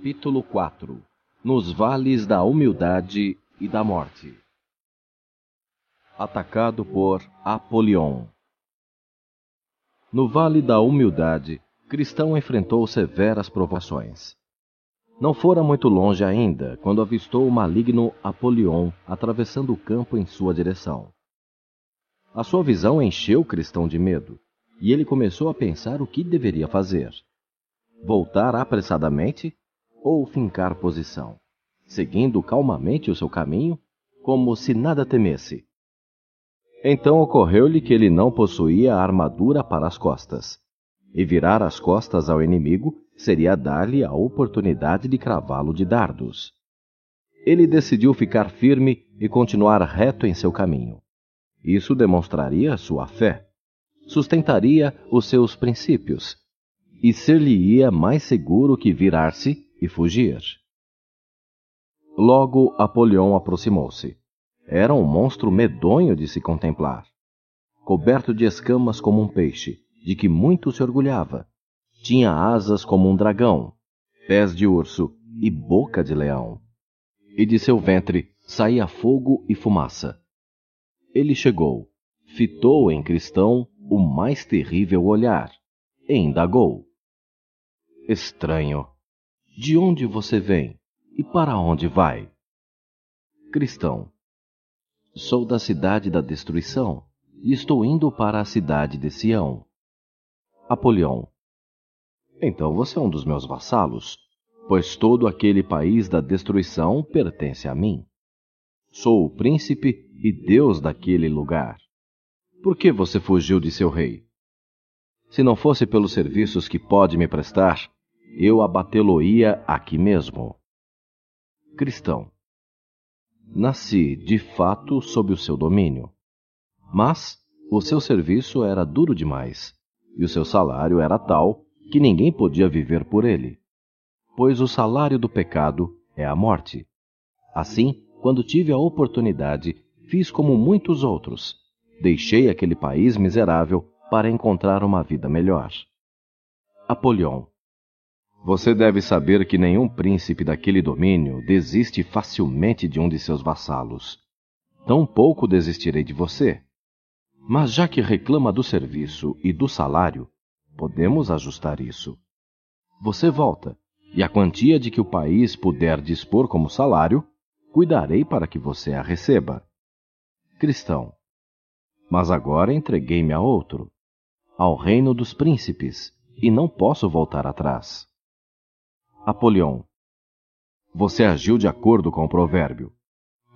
Capítulo 4 Nos vales da humildade e da morte. Atacado por Apolion. No vale da humildade, Cristão enfrentou severas provações. Não fora muito longe ainda quando avistou o maligno Apolion atravessando o campo em sua direção. A sua visão encheu Cristão de medo, e ele começou a pensar o que deveria fazer. Voltar apressadamente ou fincar posição, seguindo calmamente o seu caminho, como se nada temesse. Então ocorreu-lhe que ele não possuía armadura para as costas, e virar as costas ao inimigo seria dar-lhe a oportunidade de cravá-lo de dardos. Ele decidiu ficar firme e continuar reto em seu caminho. Isso demonstraria sua fé, sustentaria os seus princípios, e ser-lhe-ia mais seguro que virar-se e fugir. Logo Apolion aproximou-se. Era um monstro medonho de se contemplar, coberto de escamas como um peixe, de que muito se orgulhava. Tinha asas como um dragão, pés de urso e boca de leão. E de seu ventre saía fogo e fumaça. Ele chegou, fitou em Cristão o mais terrível olhar, e indagou: Estranho, de onde você vem e para onde vai? Cristão. Sou da cidade da destruição e estou indo para a cidade de Sião. Apolião. Então você é um dos meus vassalos, pois todo aquele país da destruição pertence a mim. Sou o príncipe e Deus daquele lugar. Por que você fugiu de seu rei? Se não fosse pelos serviços que pode me prestar, eu abatê-lo-ia aqui mesmo. Cristão. Nasci, de fato, sob o seu domínio. Mas o seu serviço era duro demais, e o seu salário era tal que ninguém podia viver por ele. Pois o salário do pecado é a morte. Assim, quando tive a oportunidade, fiz como muitos outros. Deixei aquele país miserável para encontrar uma vida melhor. Apolion você deve saber que nenhum príncipe daquele domínio desiste facilmente de um de seus vassalos. Tampouco desistirei de você. Mas já que reclama do serviço e do salário, podemos ajustar isso. Você volta, e a quantia de que o país puder dispor como salário, cuidarei para que você a receba. Cristão. Mas agora entreguei-me a outro, ao reino dos príncipes, e não posso voltar atrás. Apolion. Você agiu de acordo com o provérbio.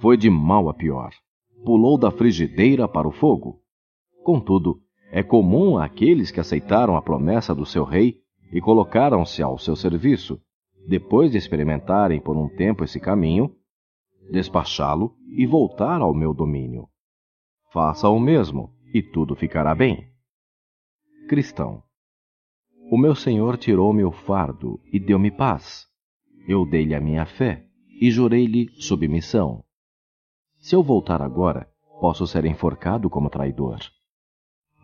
Foi de mal a pior. Pulou da frigideira para o fogo. Contudo, é comum àqueles que aceitaram a promessa do seu rei e colocaram-se ao seu serviço, depois de experimentarem por um tempo esse caminho, despachá-lo e voltar ao meu domínio. Faça o mesmo e tudo ficará bem. Cristão. O meu Senhor tirou-me o fardo e deu-me paz. Eu dei-lhe a minha fé e jurei-lhe submissão. Se eu voltar agora, posso ser enforcado como traidor.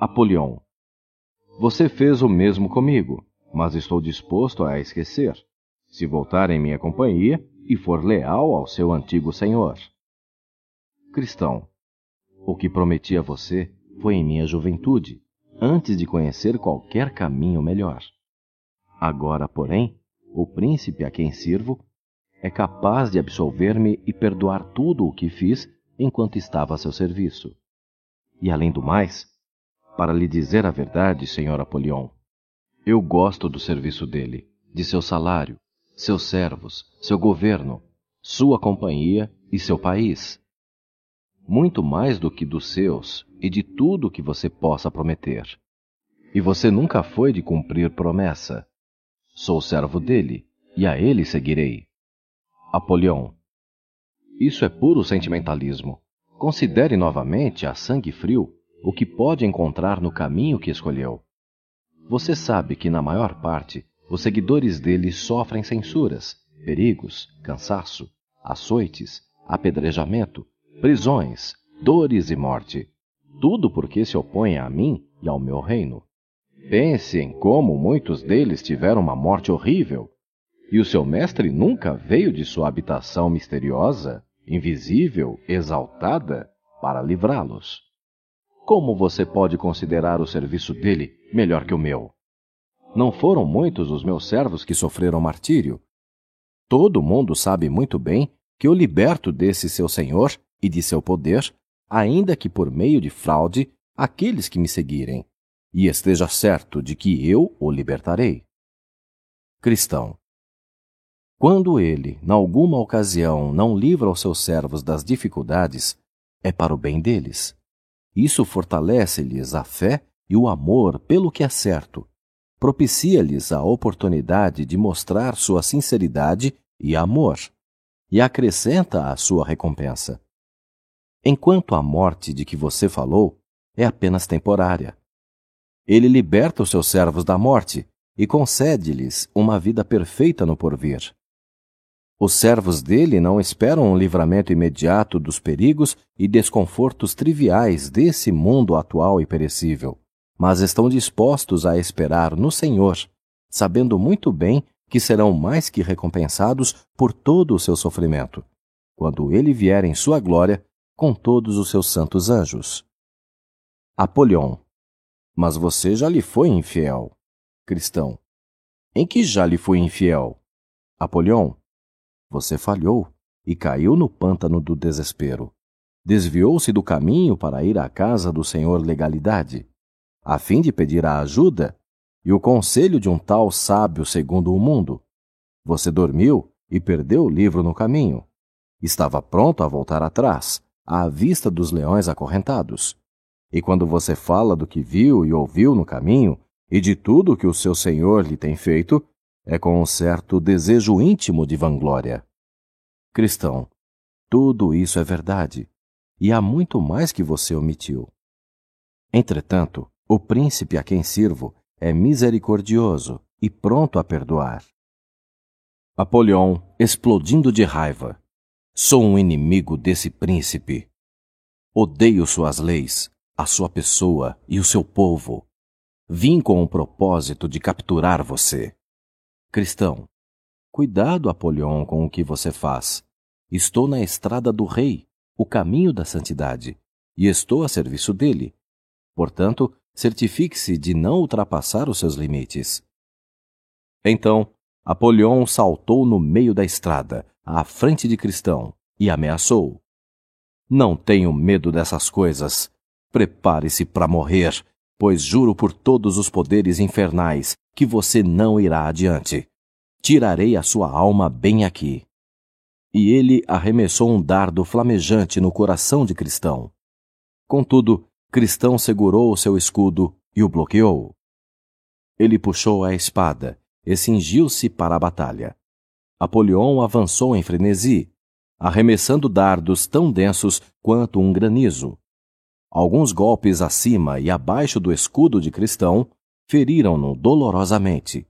Apolion. Você fez o mesmo comigo, mas estou disposto a esquecer, se voltar em minha companhia e for leal ao seu antigo senhor. Cristão. O que prometi a você foi em minha juventude antes de conhecer qualquer caminho melhor. Agora, porém, o príncipe a quem sirvo é capaz de absolver-me e perdoar tudo o que fiz enquanto estava a seu serviço. E além do mais, para lhe dizer a verdade, senhor Apolion, eu gosto do serviço dele, de seu salário, seus servos, seu governo, sua companhia e seu país muito mais do que dos seus e de tudo que você possa prometer. E você nunca foi de cumprir promessa. Sou servo dele, e a ele seguirei. Apolião. Isso é puro sentimentalismo. Considere novamente, a sangue frio, o que pode encontrar no caminho que escolheu. Você sabe que, na maior parte, os seguidores dele sofrem censuras, perigos, cansaço, açoites, apedrejamento, prisões, dores e morte. Tudo porque se opõem a mim e ao meu reino. Pense em como muitos deles tiveram uma morte horrível. e o seu mestre nunca veio de sua habitação misteriosa, invisível, exaltada, para livrá-los. Como você pode considerar o serviço dele melhor que o meu? Não foram muitos os meus servos que sofreram martírio. Todo mundo sabe muito bem que eu liberto desse seu senhor e de seu poder, ainda que por meio de fraude, aqueles que me seguirem, e esteja certo de que eu o libertarei. Cristão. Quando ele, em alguma ocasião, não livra os seus servos das dificuldades, é para o bem deles. Isso fortalece-lhes a fé e o amor pelo que é certo, propicia-lhes a oportunidade de mostrar sua sinceridade e amor, e acrescenta a sua recompensa. Enquanto a morte de que você falou é apenas temporária. Ele liberta os seus servos da morte e concede-lhes uma vida perfeita no porvir. Os servos dele não esperam um livramento imediato dos perigos e desconfortos triviais desse mundo atual e perecível, mas estão dispostos a esperar no Senhor, sabendo muito bem que serão mais que recompensados por todo o seu sofrimento, quando ele vier em sua glória com todos os seus santos anjos. Apolion. Mas você já lhe foi infiel. Cristão. Em que já lhe fui infiel? Apolion. Você falhou e caiu no pântano do desespero. Desviou-se do caminho para ir à casa do Senhor Legalidade, a fim de pedir a ajuda e o conselho de um tal sábio segundo o mundo. Você dormiu e perdeu o livro no caminho. Estava pronto a voltar atrás, à vista dos leões acorrentados. E quando você fala do que viu e ouviu no caminho e de tudo que o seu Senhor lhe tem feito, é com um certo desejo íntimo de vanglória. Cristão, tudo isso é verdade, e há muito mais que você omitiu. Entretanto, o príncipe a quem sirvo é misericordioso e pronto a perdoar. Apolion, explodindo de raiva. Sou um inimigo desse príncipe. Odeio suas leis, a sua pessoa e o seu povo. Vim com o propósito de capturar você. Cristão, cuidado, Apolion, com o que você faz. Estou na estrada do rei, o caminho da santidade, e estou a serviço dele. Portanto, certifique-se de não ultrapassar os seus limites. Então, Apolion saltou no meio da estrada, à frente de Cristão, e ameaçou: Não tenho medo dessas coisas. Prepare-se para morrer, pois juro por todos os poderes infernais que você não irá adiante. Tirarei a sua alma bem aqui. E ele arremessou um dardo flamejante no coração de Cristão. Contudo, Cristão segurou o seu escudo e o bloqueou. Ele puxou a espada e cingiu-se para a batalha. Apolion avançou em frenesi, arremessando dardos tão densos quanto um granizo. Alguns golpes acima e abaixo do escudo de Cristão feriram-no dolorosamente.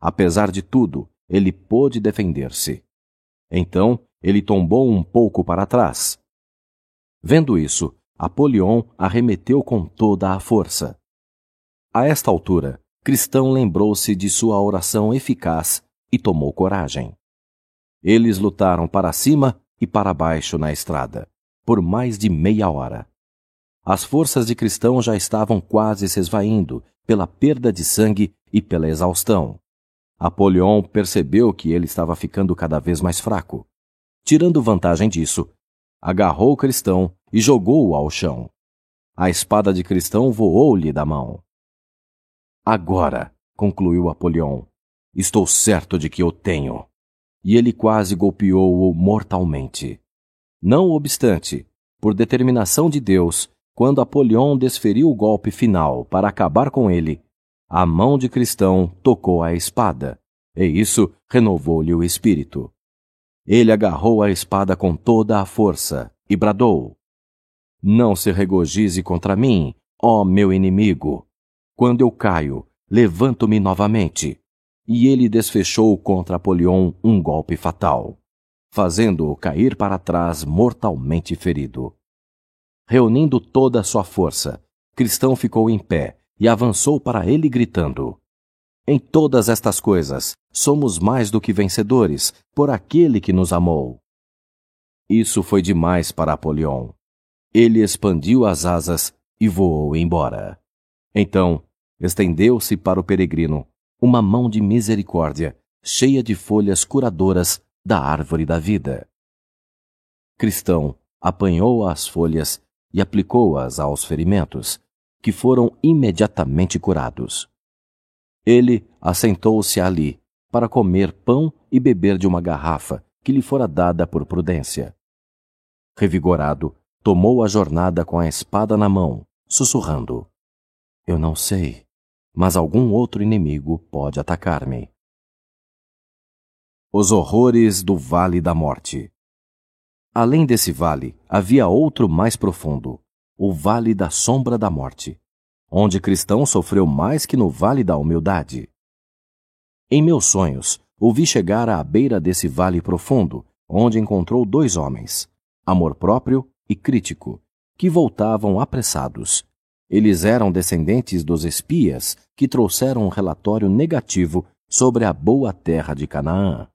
Apesar de tudo, ele pôde defender-se. Então, ele tombou um pouco para trás. Vendo isso, Apolion arremeteu com toda a força. A esta altura, Cristão lembrou-se de sua oração eficaz e tomou coragem. Eles lutaram para cima e para baixo na estrada, por mais de meia hora. As forças de Cristão já estavam quase se esvaindo pela perda de sangue e pela exaustão. Apolion percebeu que ele estava ficando cada vez mais fraco. Tirando vantagem disso, agarrou Cristão e jogou-o ao chão. A espada de Cristão voou-lhe da mão. Agora, concluiu Apolion, estou certo de que eu tenho. E ele quase golpeou-o mortalmente. Não obstante, por determinação de Deus, quando Apolion desferiu o golpe final para acabar com ele, a mão de Cristão tocou a espada, e isso renovou-lhe o espírito. Ele agarrou a espada com toda a força e bradou: Não se regozije contra mim, ó meu inimigo. Quando eu caio, levanto-me novamente. E ele desfechou contra Apolion um golpe fatal, fazendo-o cair para trás mortalmente ferido. Reunindo toda a sua força, Cristão ficou em pé e avançou para ele gritando: Em todas estas coisas, somos mais do que vencedores por aquele que nos amou. Isso foi demais para Apolion. Ele expandiu as asas e voou embora. Então, estendeu-se para o peregrino uma mão de misericórdia, cheia de folhas curadoras da árvore da vida. Cristão apanhou as folhas e aplicou-as aos ferimentos, que foram imediatamente curados. Ele assentou-se ali para comer pão e beber de uma garrafa que lhe fora dada por prudência. Revigorado, tomou a jornada com a espada na mão, sussurrando: Eu não sei, mas algum outro inimigo pode atacar-me. Os horrores do Vale da Morte. Além desse vale, havia outro mais profundo, o Vale da Sombra da Morte, onde cristão sofreu mais que no Vale da Humildade. Em meus sonhos, ouvi chegar à beira desse vale profundo, onde encontrou dois homens, amor próprio e crítico, que voltavam apressados. Eles eram descendentes dos espias que trouxeram um relatório negativo sobre a boa terra de Canaã.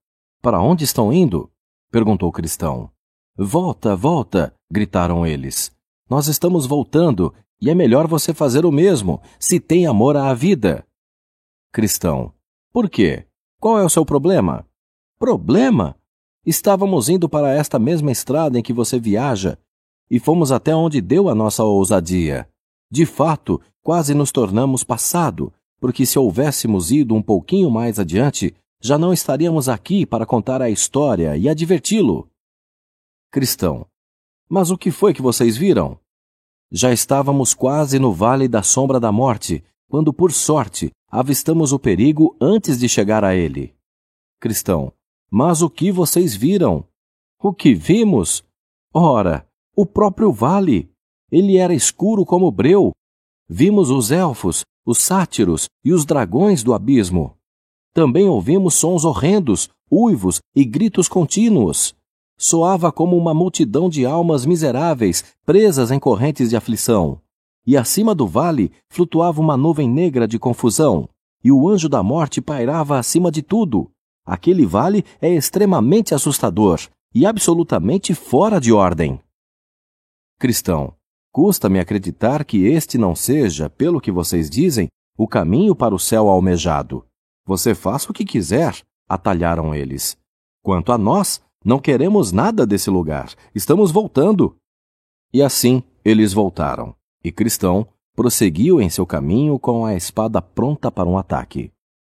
Para onde estão indo? perguntou o cristão. Volta, volta! gritaram eles. Nós estamos voltando e é melhor você fazer o mesmo, se tem amor à vida. Cristão. Por quê? Qual é o seu problema? Problema? Estávamos indo para esta mesma estrada em que você viaja e fomos até onde deu a nossa ousadia. De fato, quase nos tornamos passado, porque se houvéssemos ido um pouquinho mais adiante, já não estaríamos aqui para contar a história e adverti-lo. Cristão. Mas o que foi que vocês viram? Já estávamos quase no vale da sombra da morte, quando, por sorte, avistamos o perigo antes de chegar a ele. Cristão, mas o que vocês viram? O que vimos? Ora, o próprio vale. Ele era escuro como breu. Vimos os elfos, os sátiros e os dragões do abismo. Também ouvimos sons horrendos, uivos e gritos contínuos soava como uma multidão de almas miseráveis presas em correntes de aflição. E acima do vale flutuava uma nuvem negra de confusão, e o anjo da morte pairava acima de tudo. Aquele vale é extremamente assustador e absolutamente fora de ordem. Cristão, custa-me acreditar que este não seja, pelo que vocês dizem, o caminho para o céu almejado. Você faça o que quiser, atalharam eles. Quanto a nós, não queremos nada desse lugar. Estamos voltando. E assim eles voltaram. E Cristão prosseguiu em seu caminho com a espada pronta para um ataque.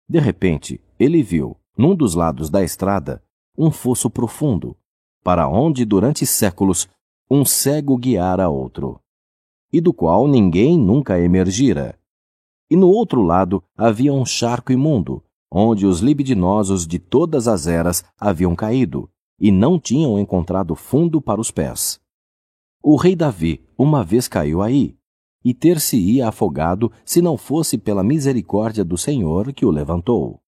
De repente, ele viu, num dos lados da estrada, um fosso profundo, para onde durante séculos um cego guiara outro, e do qual ninguém nunca emergira. E no outro lado havia um charco imundo, onde os libidinosos de todas as eras haviam caído, e não tinham encontrado fundo para os pés. O rei Davi uma vez caiu aí, e ter-se-ia afogado se não fosse pela misericórdia do Senhor que o levantou.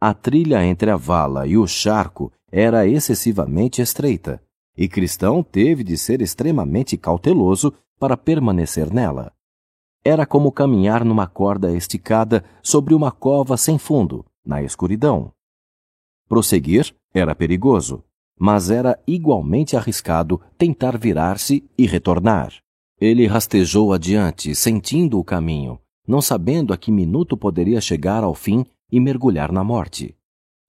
A trilha entre a vala e o charco era excessivamente estreita, e Cristão teve de ser extremamente cauteloso para permanecer nela. Era como caminhar numa corda esticada sobre uma cova sem fundo, na escuridão. Prosseguir era perigoso, mas era igualmente arriscado tentar virar-se e retornar. Ele rastejou adiante, sentindo o caminho, não sabendo a que minuto poderia chegar ao fim e mergulhar na morte.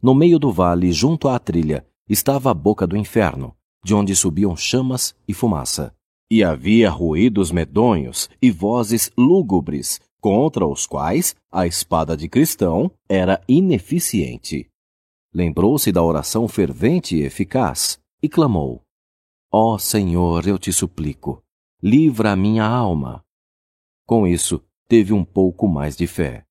No meio do vale, junto à trilha, estava a boca do inferno, de onde subiam chamas e fumaça. E havia ruídos medonhos e vozes lúgubres, contra os quais a espada de cristão era ineficiente lembrou-se da oração fervente e eficaz e clamou: Ó oh Senhor, eu te suplico, livra a minha alma. Com isso, teve um pouco mais de fé.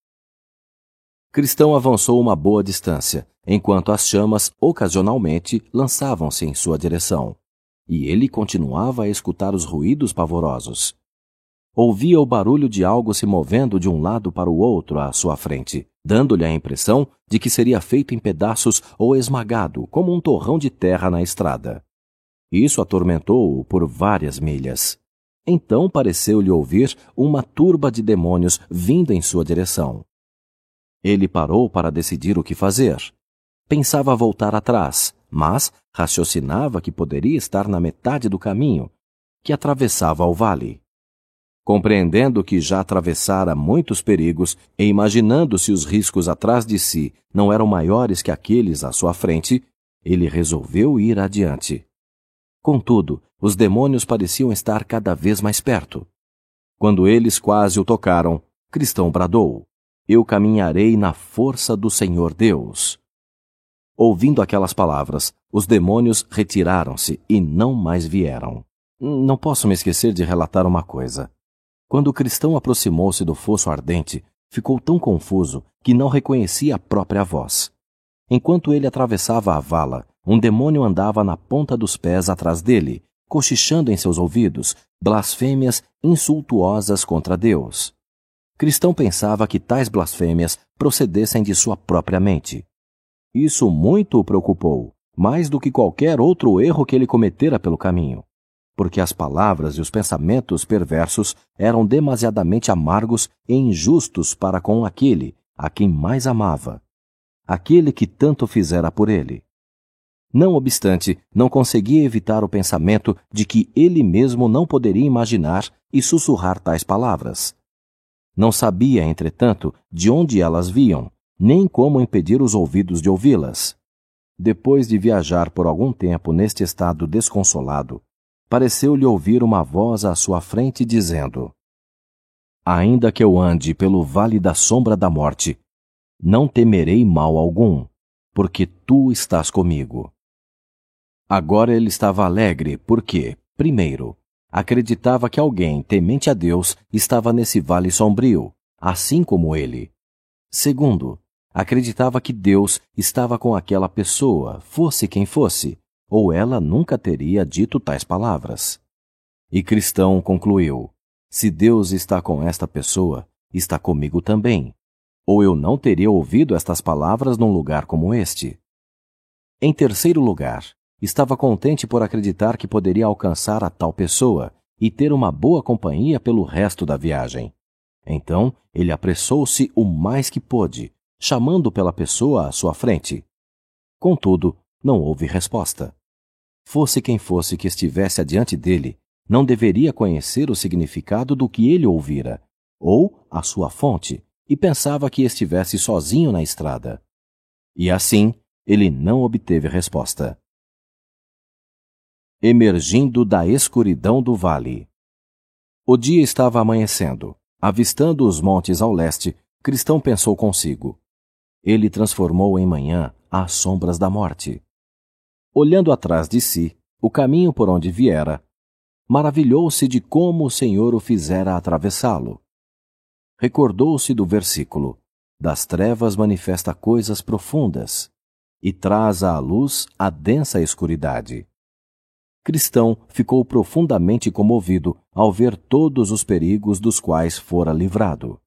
Cristão avançou uma boa distância, enquanto as chamas ocasionalmente lançavam-se em sua direção, e ele continuava a escutar os ruídos pavorosos. Ouvia o barulho de algo se movendo de um lado para o outro à sua frente, dando-lhe a impressão de que seria feito em pedaços ou esmagado como um torrão de terra na estrada. Isso atormentou-o por várias milhas. Então pareceu-lhe ouvir uma turba de demônios vindo em sua direção. Ele parou para decidir o que fazer. Pensava voltar atrás, mas raciocinava que poderia estar na metade do caminho, que atravessava o vale. Compreendendo que já atravessara muitos perigos e imaginando se os riscos atrás de si não eram maiores que aqueles à sua frente, ele resolveu ir adiante. Contudo, os demônios pareciam estar cada vez mais perto. Quando eles quase o tocaram, Cristão bradou: Eu caminharei na força do Senhor Deus. Ouvindo aquelas palavras, os demônios retiraram-se e não mais vieram. Não posso me esquecer de relatar uma coisa. Quando o cristão aproximou-se do fosso ardente, ficou tão confuso que não reconhecia a própria voz. Enquanto ele atravessava a vala, um demônio andava na ponta dos pés atrás dele, cochichando em seus ouvidos blasfêmias insultuosas contra Deus. Cristão pensava que tais blasfêmias procedessem de sua própria mente. Isso muito o preocupou, mais do que qualquer outro erro que ele cometera pelo caminho, porque as palavras e os pensamentos perversos eram demasiadamente amargos e injustos para com aquele a quem mais amava, aquele que tanto fizera por ele. Não obstante, não conseguia evitar o pensamento de que ele mesmo não poderia imaginar e sussurrar tais palavras. Não sabia, entretanto, de onde elas viam, nem como impedir os ouvidos de ouvi-las. Depois de viajar por algum tempo neste estado desconsolado, pareceu-lhe ouvir uma voz à sua frente dizendo: Ainda que eu ande pelo vale da sombra da morte, não temerei mal algum, porque tu estás comigo. Agora ele estava alegre porque, primeiro, acreditava que alguém temente a Deus estava nesse vale sombrio, assim como ele. Segundo, acreditava que Deus estava com aquela pessoa, fosse quem fosse, ou ela nunca teria dito tais palavras. E Cristão concluiu: se Deus está com esta pessoa, está comigo também. Ou eu não teria ouvido estas palavras num lugar como este. Em terceiro lugar, Estava contente por acreditar que poderia alcançar a tal pessoa e ter uma boa companhia pelo resto da viagem. Então, ele apressou-se o mais que pôde, chamando pela pessoa à sua frente. Contudo, não houve resposta. Fosse quem fosse que estivesse adiante dele, não deveria conhecer o significado do que ele ouvira, ou a sua fonte, e pensava que estivesse sozinho na estrada. E assim, ele não obteve resposta emergindo da escuridão do vale. O dia estava amanhecendo. Avistando os montes ao leste, Cristão pensou consigo. Ele transformou em manhã as sombras da morte. Olhando atrás de si, o caminho por onde viera, maravilhou-se de como o Senhor o fizera atravessá-lo. Recordou-se do versículo: Das trevas manifesta coisas profundas, e traz à luz a densa escuridade. Cristão ficou profundamente comovido ao ver todos os perigos dos quais fora livrado.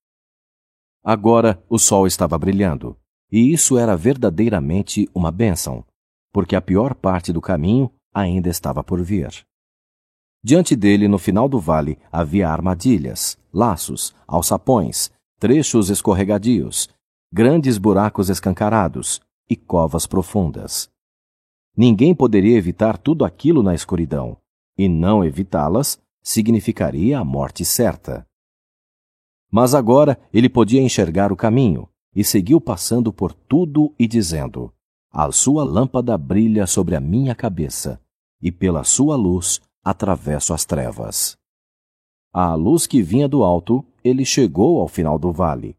Agora o sol estava brilhando, e isso era verdadeiramente uma bênção, porque a pior parte do caminho ainda estava por vir. Diante dele, no final do vale, havia armadilhas, laços, alçapões, trechos escorregadios, grandes buracos escancarados e covas profundas. Ninguém poderia evitar tudo aquilo na escuridão, e não evitá-las significaria a morte certa. Mas agora ele podia enxergar o caminho, e seguiu passando por tudo e dizendo: A sua lâmpada brilha sobre a minha cabeça, e pela sua luz atravesso as trevas. À luz que vinha do alto, ele chegou ao final do vale.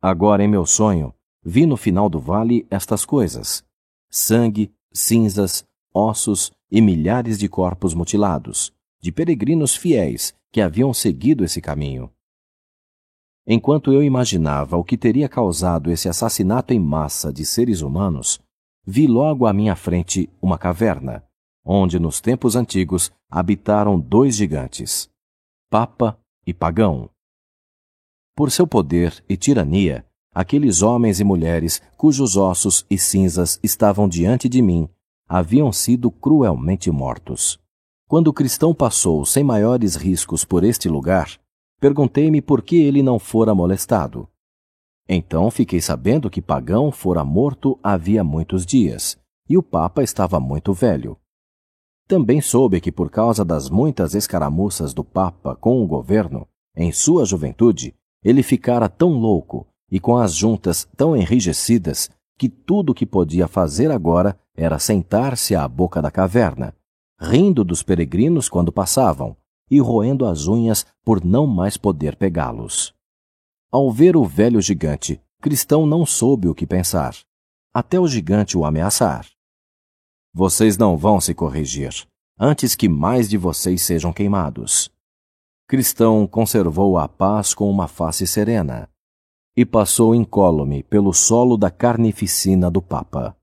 Agora, em meu sonho, vi no final do vale estas coisas: sangue, cinzas, ossos e milhares de corpos mutilados, de peregrinos fiéis que haviam seguido esse caminho. Enquanto eu imaginava o que teria causado esse assassinato em massa de seres humanos, vi logo à minha frente uma caverna, onde nos tempos antigos habitaram dois gigantes, Papa e Pagão. Por seu poder e tirania, aqueles homens e mulheres cujos ossos e cinzas estavam diante de mim haviam sido cruelmente mortos. Quando o cristão passou sem maiores riscos por este lugar, perguntei-me por que ele não fora molestado. Então fiquei sabendo que Pagão fora morto havia muitos dias, e o Papa estava muito velho. Também soube que, por causa das muitas escaramuças do Papa com o governo, em sua juventude, ele ficara tão louco e com as juntas tão enrijecidas que tudo o que podia fazer agora era sentar-se à boca da caverna, rindo dos peregrinos quando passavam e roendo as unhas por não mais poder pegá-los. Ao ver o velho gigante, Cristão não soube o que pensar, até o gigante o ameaçar. Vocês não vão se corrigir, antes que mais de vocês sejam queimados. Cristão conservou a paz com uma face serena e passou incólume pelo solo da carnificina do Papa.